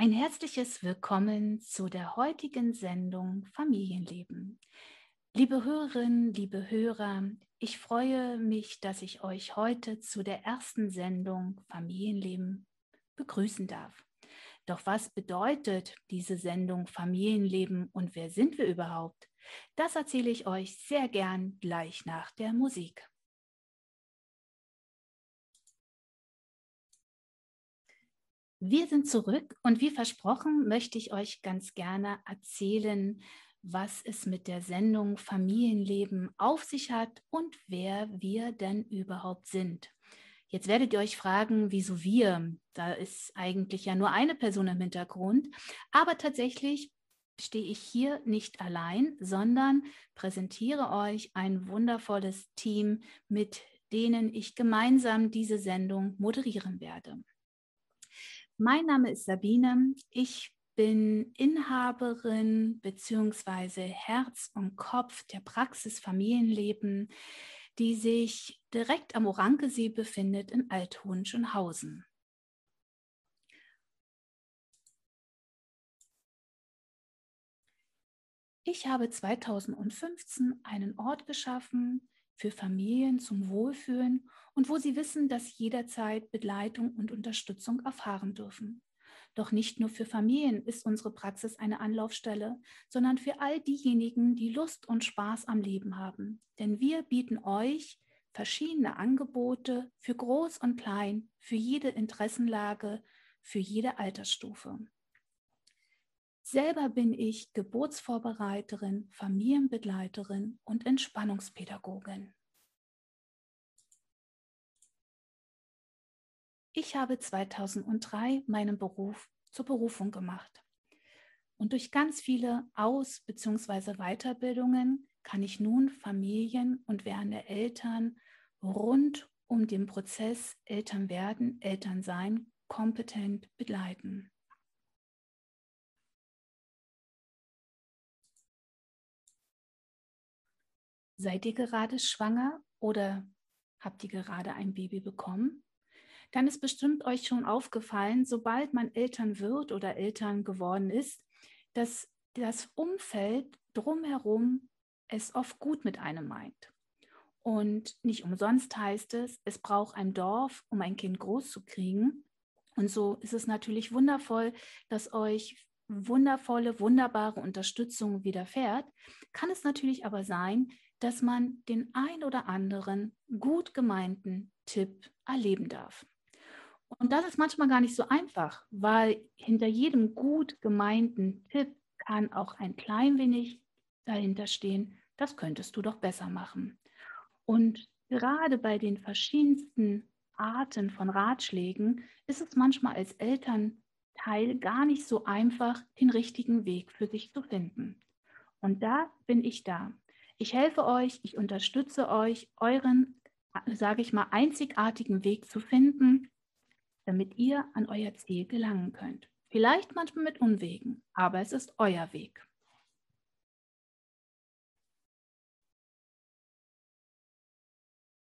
Ein herzliches Willkommen zu der heutigen Sendung Familienleben. Liebe Hörerinnen, liebe Hörer, ich freue mich, dass ich euch heute zu der ersten Sendung Familienleben begrüßen darf. Doch was bedeutet diese Sendung Familienleben und wer sind wir überhaupt? Das erzähle ich euch sehr gern gleich nach der Musik. Wir sind zurück und wie versprochen möchte ich euch ganz gerne erzählen, was es mit der Sendung Familienleben auf sich hat und wer wir denn überhaupt sind. Jetzt werdet ihr euch fragen, wieso wir? Da ist eigentlich ja nur eine Person im Hintergrund. Aber tatsächlich stehe ich hier nicht allein, sondern präsentiere euch ein wundervolles Team, mit denen ich gemeinsam diese Sendung moderieren werde. Mein Name ist Sabine. Ich bin Inhaberin bzw. Herz und Kopf der Praxis Familienleben, die sich direkt am Orankesee befindet in Althohenschönhausen. Ich habe 2015 einen Ort geschaffen für Familien zum Wohlfühlen und wo sie wissen, dass sie jederzeit Begleitung und Unterstützung erfahren dürfen. Doch nicht nur für Familien ist unsere Praxis eine Anlaufstelle, sondern für all diejenigen, die Lust und Spaß am Leben haben. Denn wir bieten euch verschiedene Angebote für Groß und Klein, für jede Interessenlage, für jede Altersstufe. Selber bin ich Geburtsvorbereiterin, Familienbegleiterin und Entspannungspädagogin. Ich habe 2003 meinen Beruf zur Berufung gemacht. Und durch ganz viele Aus- bzw. Weiterbildungen kann ich nun Familien und werdende Eltern rund um den Prozess Eltern werden, Eltern sein kompetent begleiten. Seid ihr gerade schwanger oder habt ihr gerade ein Baby bekommen? Dann ist bestimmt euch schon aufgefallen, sobald man Eltern wird oder Eltern geworden ist, dass das Umfeld drumherum es oft gut mit einem meint. Und nicht umsonst heißt es, es braucht ein Dorf, um ein Kind groß zu kriegen. Und so ist es natürlich wundervoll, dass euch wundervolle, wunderbare Unterstützung widerfährt. Kann es natürlich aber sein, dass man den ein oder anderen gut gemeinten Tipp erleben darf. Und das ist manchmal gar nicht so einfach, weil hinter jedem gut gemeinten Tipp kann auch ein klein wenig dahinter stehen, das könntest du doch besser machen. Und gerade bei den verschiedensten Arten von Ratschlägen ist es manchmal als Elternteil gar nicht so einfach, den richtigen Weg für sich zu finden. Und da bin ich da. Ich helfe euch, ich unterstütze euch, euren, sage ich mal, einzigartigen Weg zu finden, damit ihr an euer Ziel gelangen könnt. Vielleicht manchmal mit Unwegen, aber es ist euer Weg.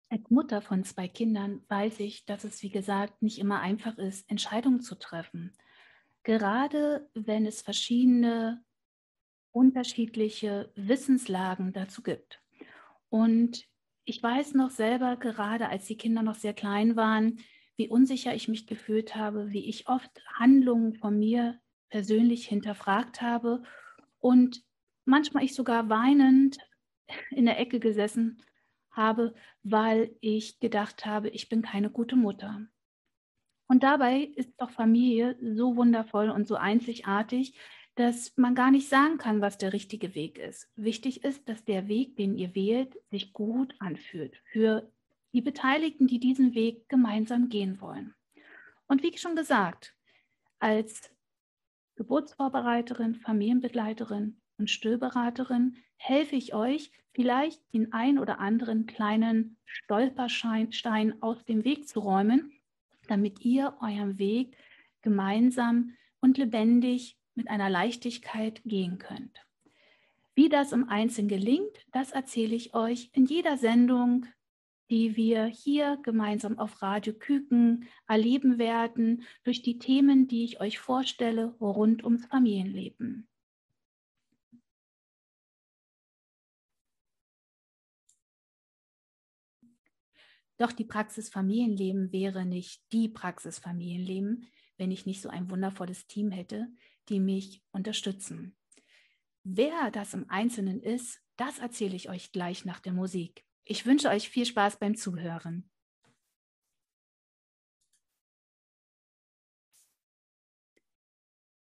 Als Mutter von zwei Kindern weiß ich, dass es, wie gesagt, nicht immer einfach ist, Entscheidungen zu treffen. Gerade wenn es verschiedene unterschiedliche Wissenslagen dazu gibt. Und ich weiß noch selber, gerade als die Kinder noch sehr klein waren, wie unsicher ich mich gefühlt habe, wie ich oft Handlungen von mir persönlich hinterfragt habe und manchmal ich sogar weinend in der Ecke gesessen habe, weil ich gedacht habe, ich bin keine gute Mutter. Und dabei ist doch Familie so wundervoll und so einzigartig, dass man gar nicht sagen kann, was der richtige Weg ist. Wichtig ist, dass der Weg, den ihr wählt, sich gut anfühlt für die Beteiligten, die diesen Weg gemeinsam gehen wollen. Und wie schon gesagt, als Geburtsvorbereiterin, Familienbegleiterin und Stillberaterin helfe ich euch, vielleicht den ein oder anderen kleinen Stolperstein aus dem Weg zu räumen, damit ihr euren Weg gemeinsam und lebendig mit einer Leichtigkeit gehen könnt. Wie das im Einzelnen gelingt, das erzähle ich euch in jeder Sendung die wir hier gemeinsam auf Radio Küken erleben werden durch die Themen, die ich euch vorstelle rund ums Familienleben. Doch die Praxis Familienleben wäre nicht die Praxis Familienleben, wenn ich nicht so ein wundervolles Team hätte, die mich unterstützen. Wer das im Einzelnen ist, das erzähle ich euch gleich nach der Musik. Ich wünsche euch viel Spaß beim Zuhören.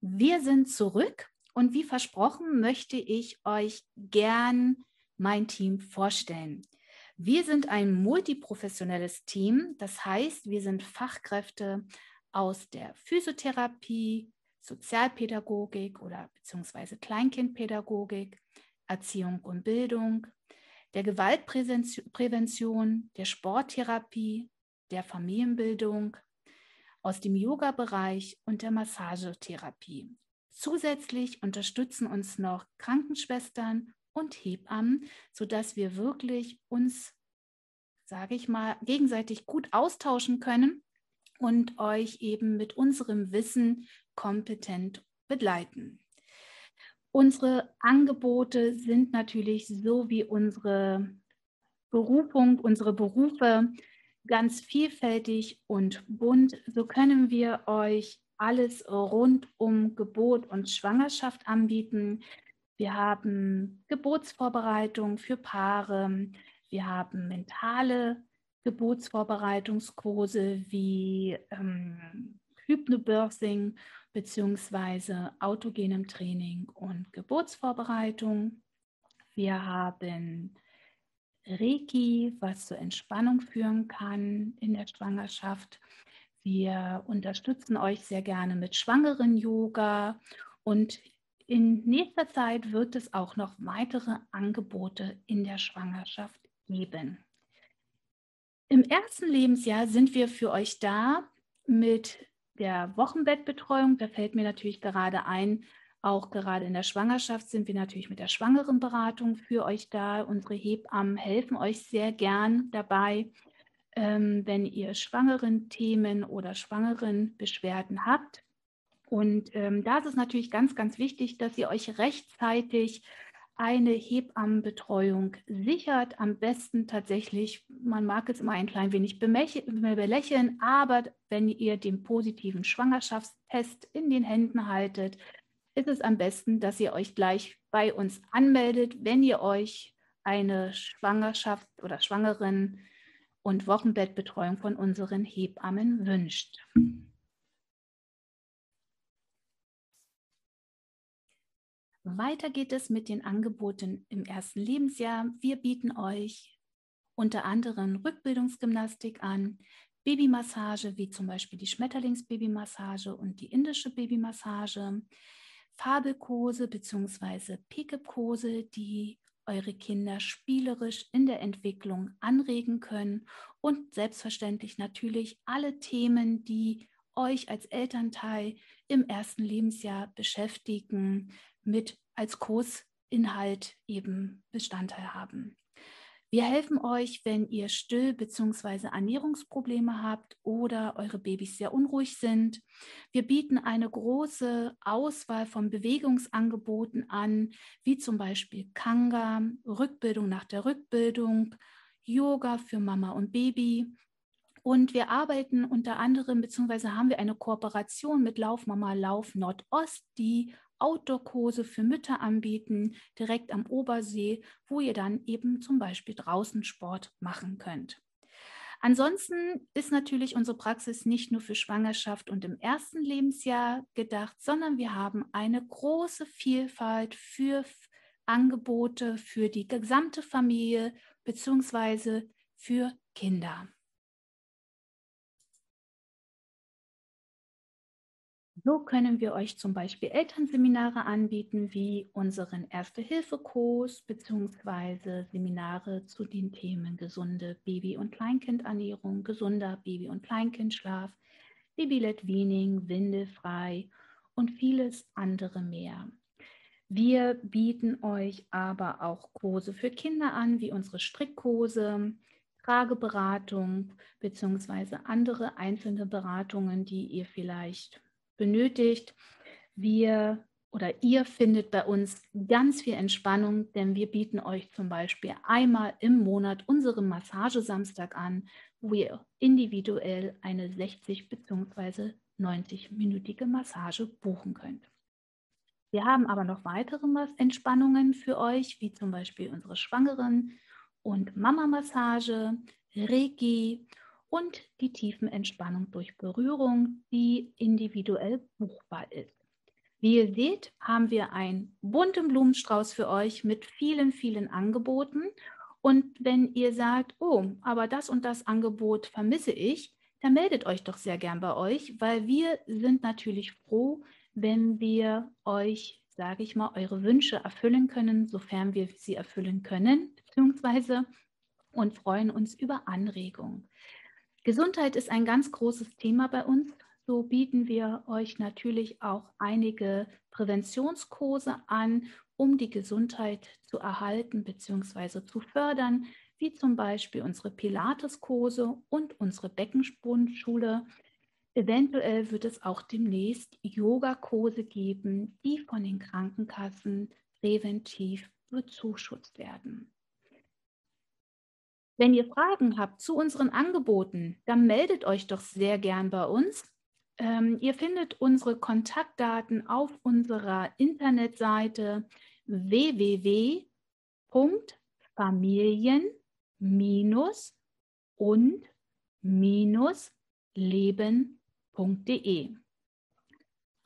Wir sind zurück und wie versprochen möchte ich euch gern mein Team vorstellen. Wir sind ein multiprofessionelles Team, das heißt, wir sind Fachkräfte aus der Physiotherapie, Sozialpädagogik oder beziehungsweise Kleinkindpädagogik, Erziehung und Bildung, der Gewaltprävention, der Sporttherapie, der Familienbildung, aus dem Yoga-Bereich und der Massagetherapie. Zusätzlich unterstützen uns noch Krankenschwestern und Hebammen, sodass wir wirklich uns, sage ich mal, gegenseitig gut austauschen können und euch eben mit unserem Wissen kompetent begleiten. Unsere Angebote sind natürlich so wie unsere Berufung, unsere Berufe ganz vielfältig und bunt. So können wir euch alles rund um Geburt und Schwangerschaft anbieten. Wir haben Geburtsvorbereitung für Paare. Wir haben mentale Geburtsvorbereitungskurse wie ähm, Hypnobirthing bzw. autogenem Training und Geburtsvorbereitung. Wir haben Reiki, was zur Entspannung führen kann in der Schwangerschaft. Wir unterstützen euch sehr gerne mit schwangeren Yoga und in nächster Zeit wird es auch noch weitere Angebote in der Schwangerschaft geben. Im ersten Lebensjahr sind wir für euch da mit der Wochenbettbetreuung. Da fällt mir natürlich gerade ein, auch gerade in der Schwangerschaft sind wir natürlich mit der Schwangerenberatung für euch da. Unsere Hebammen helfen euch sehr gern dabei, ähm, wenn ihr schwangeren Themen oder schwangeren Beschwerden habt. Und ähm, da ist es natürlich ganz, ganz wichtig, dass ihr euch rechtzeitig eine Hebammenbetreuung sichert. Am besten tatsächlich, man mag es immer ein klein wenig belächeln, aber wenn ihr den positiven Schwangerschaftstest in den Händen haltet, ist es am besten, dass ihr euch gleich bei uns anmeldet, wenn ihr euch eine Schwangerschaft oder Schwangeren und Wochenbettbetreuung von unseren Hebammen wünscht. Weiter geht es mit den Angeboten im ersten Lebensjahr. Wir bieten euch unter anderem Rückbildungsgymnastik an, Babymassage, wie zum Beispiel die Schmetterlingsbabymassage und die indische Babymassage, Fabelkurse bzw. Pickupkurse, die eure Kinder spielerisch in der Entwicklung anregen können und selbstverständlich natürlich alle Themen, die euch als Elternteil im ersten Lebensjahr beschäftigen, mit als Kursinhalt eben Bestandteil haben. Wir helfen euch, wenn ihr Still- bzw. Ernährungsprobleme habt oder eure Babys sehr unruhig sind. Wir bieten eine große Auswahl von Bewegungsangeboten an, wie zum Beispiel Kanga, Rückbildung nach der Rückbildung, Yoga für Mama und Baby. Und wir arbeiten unter anderem, beziehungsweise haben wir eine Kooperation mit Laufmama Lauf Nordost, die Outdoor-Kurse für Mütter anbieten, direkt am Obersee, wo ihr dann eben zum Beispiel draußen Sport machen könnt. Ansonsten ist natürlich unsere Praxis nicht nur für Schwangerschaft und im ersten Lebensjahr gedacht, sondern wir haben eine große Vielfalt für Angebote für die gesamte Familie bzw. für Kinder. So können wir euch zum Beispiel Elternseminare anbieten, wie unseren Erste-Hilfe-Kurs bzw. Seminare zu den Themen gesunde Baby- und Kleinkindernährung, gesunder Baby- und Kleinkindschlaf, Babylett Weaning, Windelfrei und vieles andere mehr. Wir bieten euch aber auch Kurse für Kinder an, wie unsere Strickkurse, Frageberatung bzw. andere einzelne Beratungen, die ihr vielleicht benötigt. Wir oder ihr findet bei uns ganz viel Entspannung, denn wir bieten euch zum Beispiel einmal im Monat unseren Massagesamstag an, wo ihr individuell eine 60 bzw. 90-minütige Massage buchen könnt. Wir haben aber noch weitere Entspannungen für euch, wie zum Beispiel unsere Schwangeren- und Mama-Massage, Reiki und die Tiefenentspannung durch Berührung, die individuell buchbar ist. Wie ihr seht, haben wir einen bunten Blumenstrauß für euch mit vielen, vielen Angeboten. Und wenn ihr sagt, oh, aber das und das Angebot vermisse ich, dann meldet euch doch sehr gern bei euch, weil wir sind natürlich froh, wenn wir euch, sage ich mal, eure Wünsche erfüllen können, sofern wir sie erfüllen können, beziehungsweise und freuen uns über Anregungen. Gesundheit ist ein ganz großes Thema bei uns. So bieten wir euch natürlich auch einige Präventionskurse an, um die Gesundheit zu erhalten bzw. zu fördern, wie zum Beispiel unsere Pilateskurse und unsere Beckenspundschule, Eventuell wird es auch demnächst Yogakurse geben, die von den Krankenkassen präventiv bezuschusst werden. Wenn ihr Fragen habt zu unseren Angeboten, dann meldet euch doch sehr gern bei uns. Ähm, ihr findet unsere Kontaktdaten auf unserer Internetseite www.familien-und-leben www.ecom.de.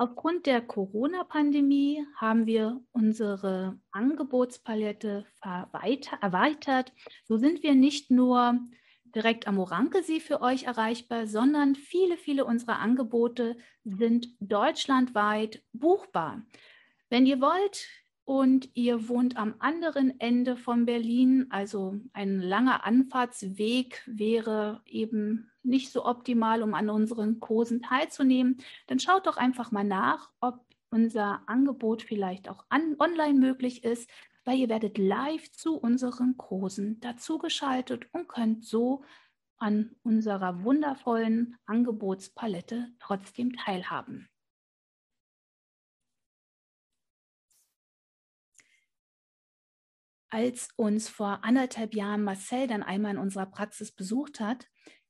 Aufgrund der Corona-Pandemie haben wir unsere Angebotspalette erweitert. So sind wir nicht nur direkt am Orankesee für euch erreichbar, sondern viele, viele unserer Angebote sind deutschlandweit buchbar. Wenn ihr wollt, und ihr wohnt am anderen Ende von Berlin, also ein langer Anfahrtsweg wäre eben nicht so optimal, um an unseren Kursen teilzunehmen, dann schaut doch einfach mal nach, ob unser Angebot vielleicht auch an, online möglich ist, weil ihr werdet live zu unseren Kursen dazugeschaltet und könnt so an unserer wundervollen Angebotspalette trotzdem teilhaben. Als uns vor anderthalb Jahren Marcel dann einmal in unserer Praxis besucht hat,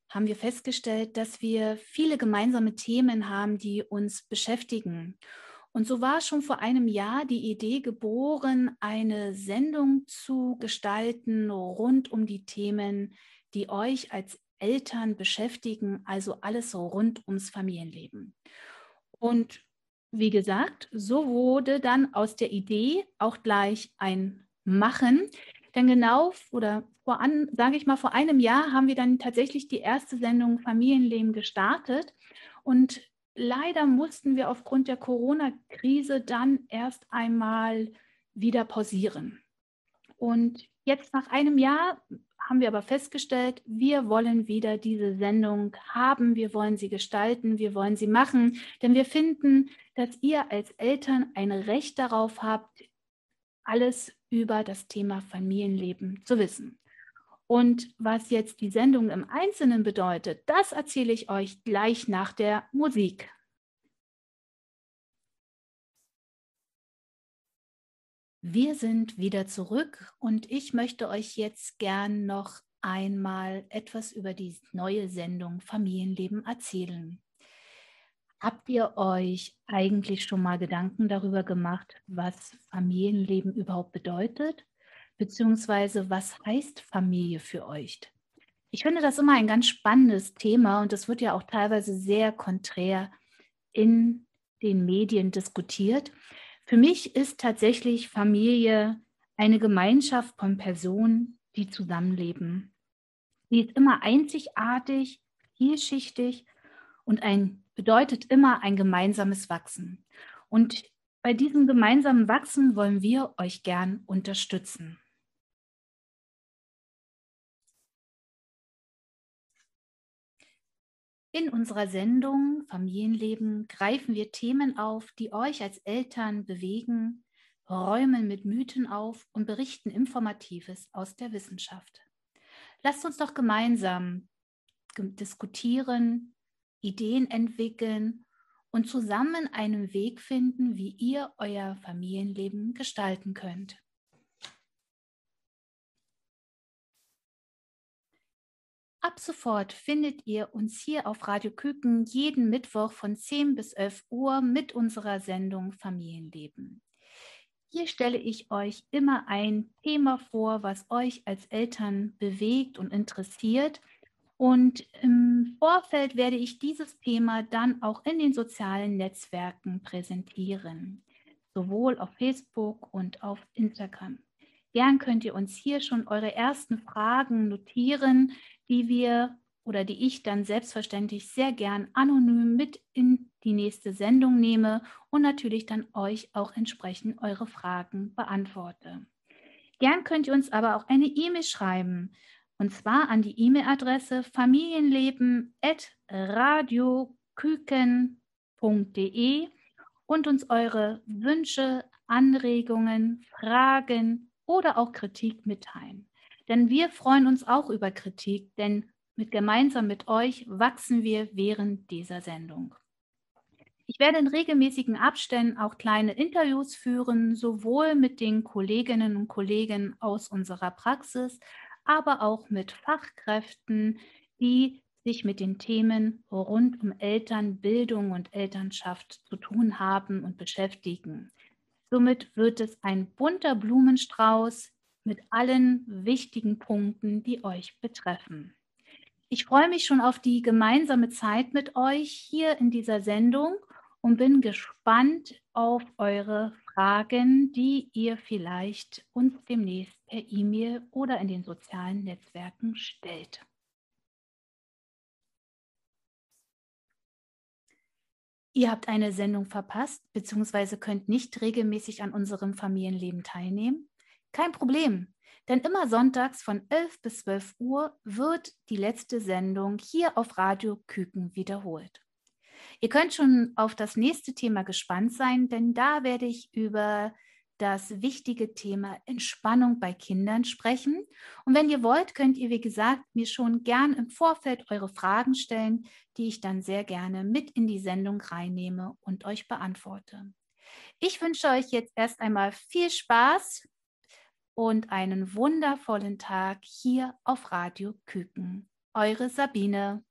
haben wir festgestellt, dass wir viele gemeinsame Themen haben, die uns beschäftigen. Und so war schon vor einem Jahr die Idee geboren, eine Sendung zu gestalten rund um die Themen, die euch als Eltern beschäftigen, also alles rund ums Familienleben. Und wie gesagt, so wurde dann aus der Idee auch gleich ein machen. Denn genau oder vor sage ich mal, vor einem Jahr haben wir dann tatsächlich die erste Sendung Familienleben gestartet. Und leider mussten wir aufgrund der Corona-Krise dann erst einmal wieder pausieren. Und jetzt nach einem Jahr haben wir aber festgestellt, wir wollen wieder diese Sendung haben, wir wollen sie gestalten, wir wollen sie machen, denn wir finden, dass ihr als Eltern ein Recht darauf habt, alles über das Thema Familienleben zu wissen. Und was jetzt die Sendung im Einzelnen bedeutet, das erzähle ich euch gleich nach der Musik. Wir sind wieder zurück und ich möchte euch jetzt gern noch einmal etwas über die neue Sendung Familienleben erzählen. Habt ihr euch eigentlich schon mal Gedanken darüber gemacht, was Familienleben überhaupt bedeutet? Beziehungsweise was heißt Familie für euch? Ich finde das immer ein ganz spannendes Thema und es wird ja auch teilweise sehr konträr in den Medien diskutiert. Für mich ist tatsächlich Familie eine Gemeinschaft von Personen, die zusammenleben. Sie ist immer einzigartig, vielschichtig und ein bedeutet immer ein gemeinsames Wachsen. Und bei diesem gemeinsamen Wachsen wollen wir euch gern unterstützen. In unserer Sendung Familienleben greifen wir Themen auf, die euch als Eltern bewegen, räumen mit Mythen auf und berichten Informatives aus der Wissenschaft. Lasst uns doch gemeinsam diskutieren, Ideen entwickeln und zusammen einen Weg finden, wie ihr euer Familienleben gestalten könnt. Ab sofort findet ihr uns hier auf Radio Küken jeden Mittwoch von 10 bis 11 Uhr mit unserer Sendung Familienleben. Hier stelle ich euch immer ein Thema vor, was euch als Eltern bewegt und interessiert. Und im Vorfeld werde ich dieses Thema dann auch in den sozialen Netzwerken präsentieren, sowohl auf Facebook und auf Instagram. Gern könnt ihr uns hier schon eure ersten Fragen notieren, die wir oder die ich dann selbstverständlich sehr gern anonym mit in die nächste Sendung nehme und natürlich dann euch auch entsprechend eure Fragen beantworte. Gern könnt ihr uns aber auch eine E-Mail schreiben und zwar an die E-Mail-Adresse familienleben.radioküken.de und uns eure Wünsche, Anregungen, Fragen oder auch Kritik mitteilen. Denn wir freuen uns auch über Kritik, denn mit gemeinsam mit euch wachsen wir während dieser Sendung. Ich werde in regelmäßigen Abständen auch kleine Interviews führen, sowohl mit den Kolleginnen und Kollegen aus unserer Praxis, aber auch mit Fachkräften, die sich mit den Themen rund um Elternbildung und Elternschaft zu tun haben und beschäftigen. Somit wird es ein bunter Blumenstrauß, mit allen wichtigen Punkten, die euch betreffen. Ich freue mich schon auf die gemeinsame Zeit mit euch hier in dieser Sendung und bin gespannt auf eure Fragen, die ihr vielleicht uns demnächst per E-Mail oder in den sozialen Netzwerken stellt. Ihr habt eine Sendung verpasst bzw. könnt nicht regelmäßig an unserem Familienleben teilnehmen. Kein Problem, denn immer sonntags von 11 bis 12 Uhr wird die letzte Sendung hier auf Radio Küken wiederholt. Ihr könnt schon auf das nächste Thema gespannt sein, denn da werde ich über das wichtige Thema Entspannung bei Kindern sprechen. Und wenn ihr wollt, könnt ihr, wie gesagt, mir schon gern im Vorfeld eure Fragen stellen, die ich dann sehr gerne mit in die Sendung reinnehme und euch beantworte. Ich wünsche euch jetzt erst einmal viel Spaß und einen wundervollen Tag hier auf Radio Küken. Eure Sabine.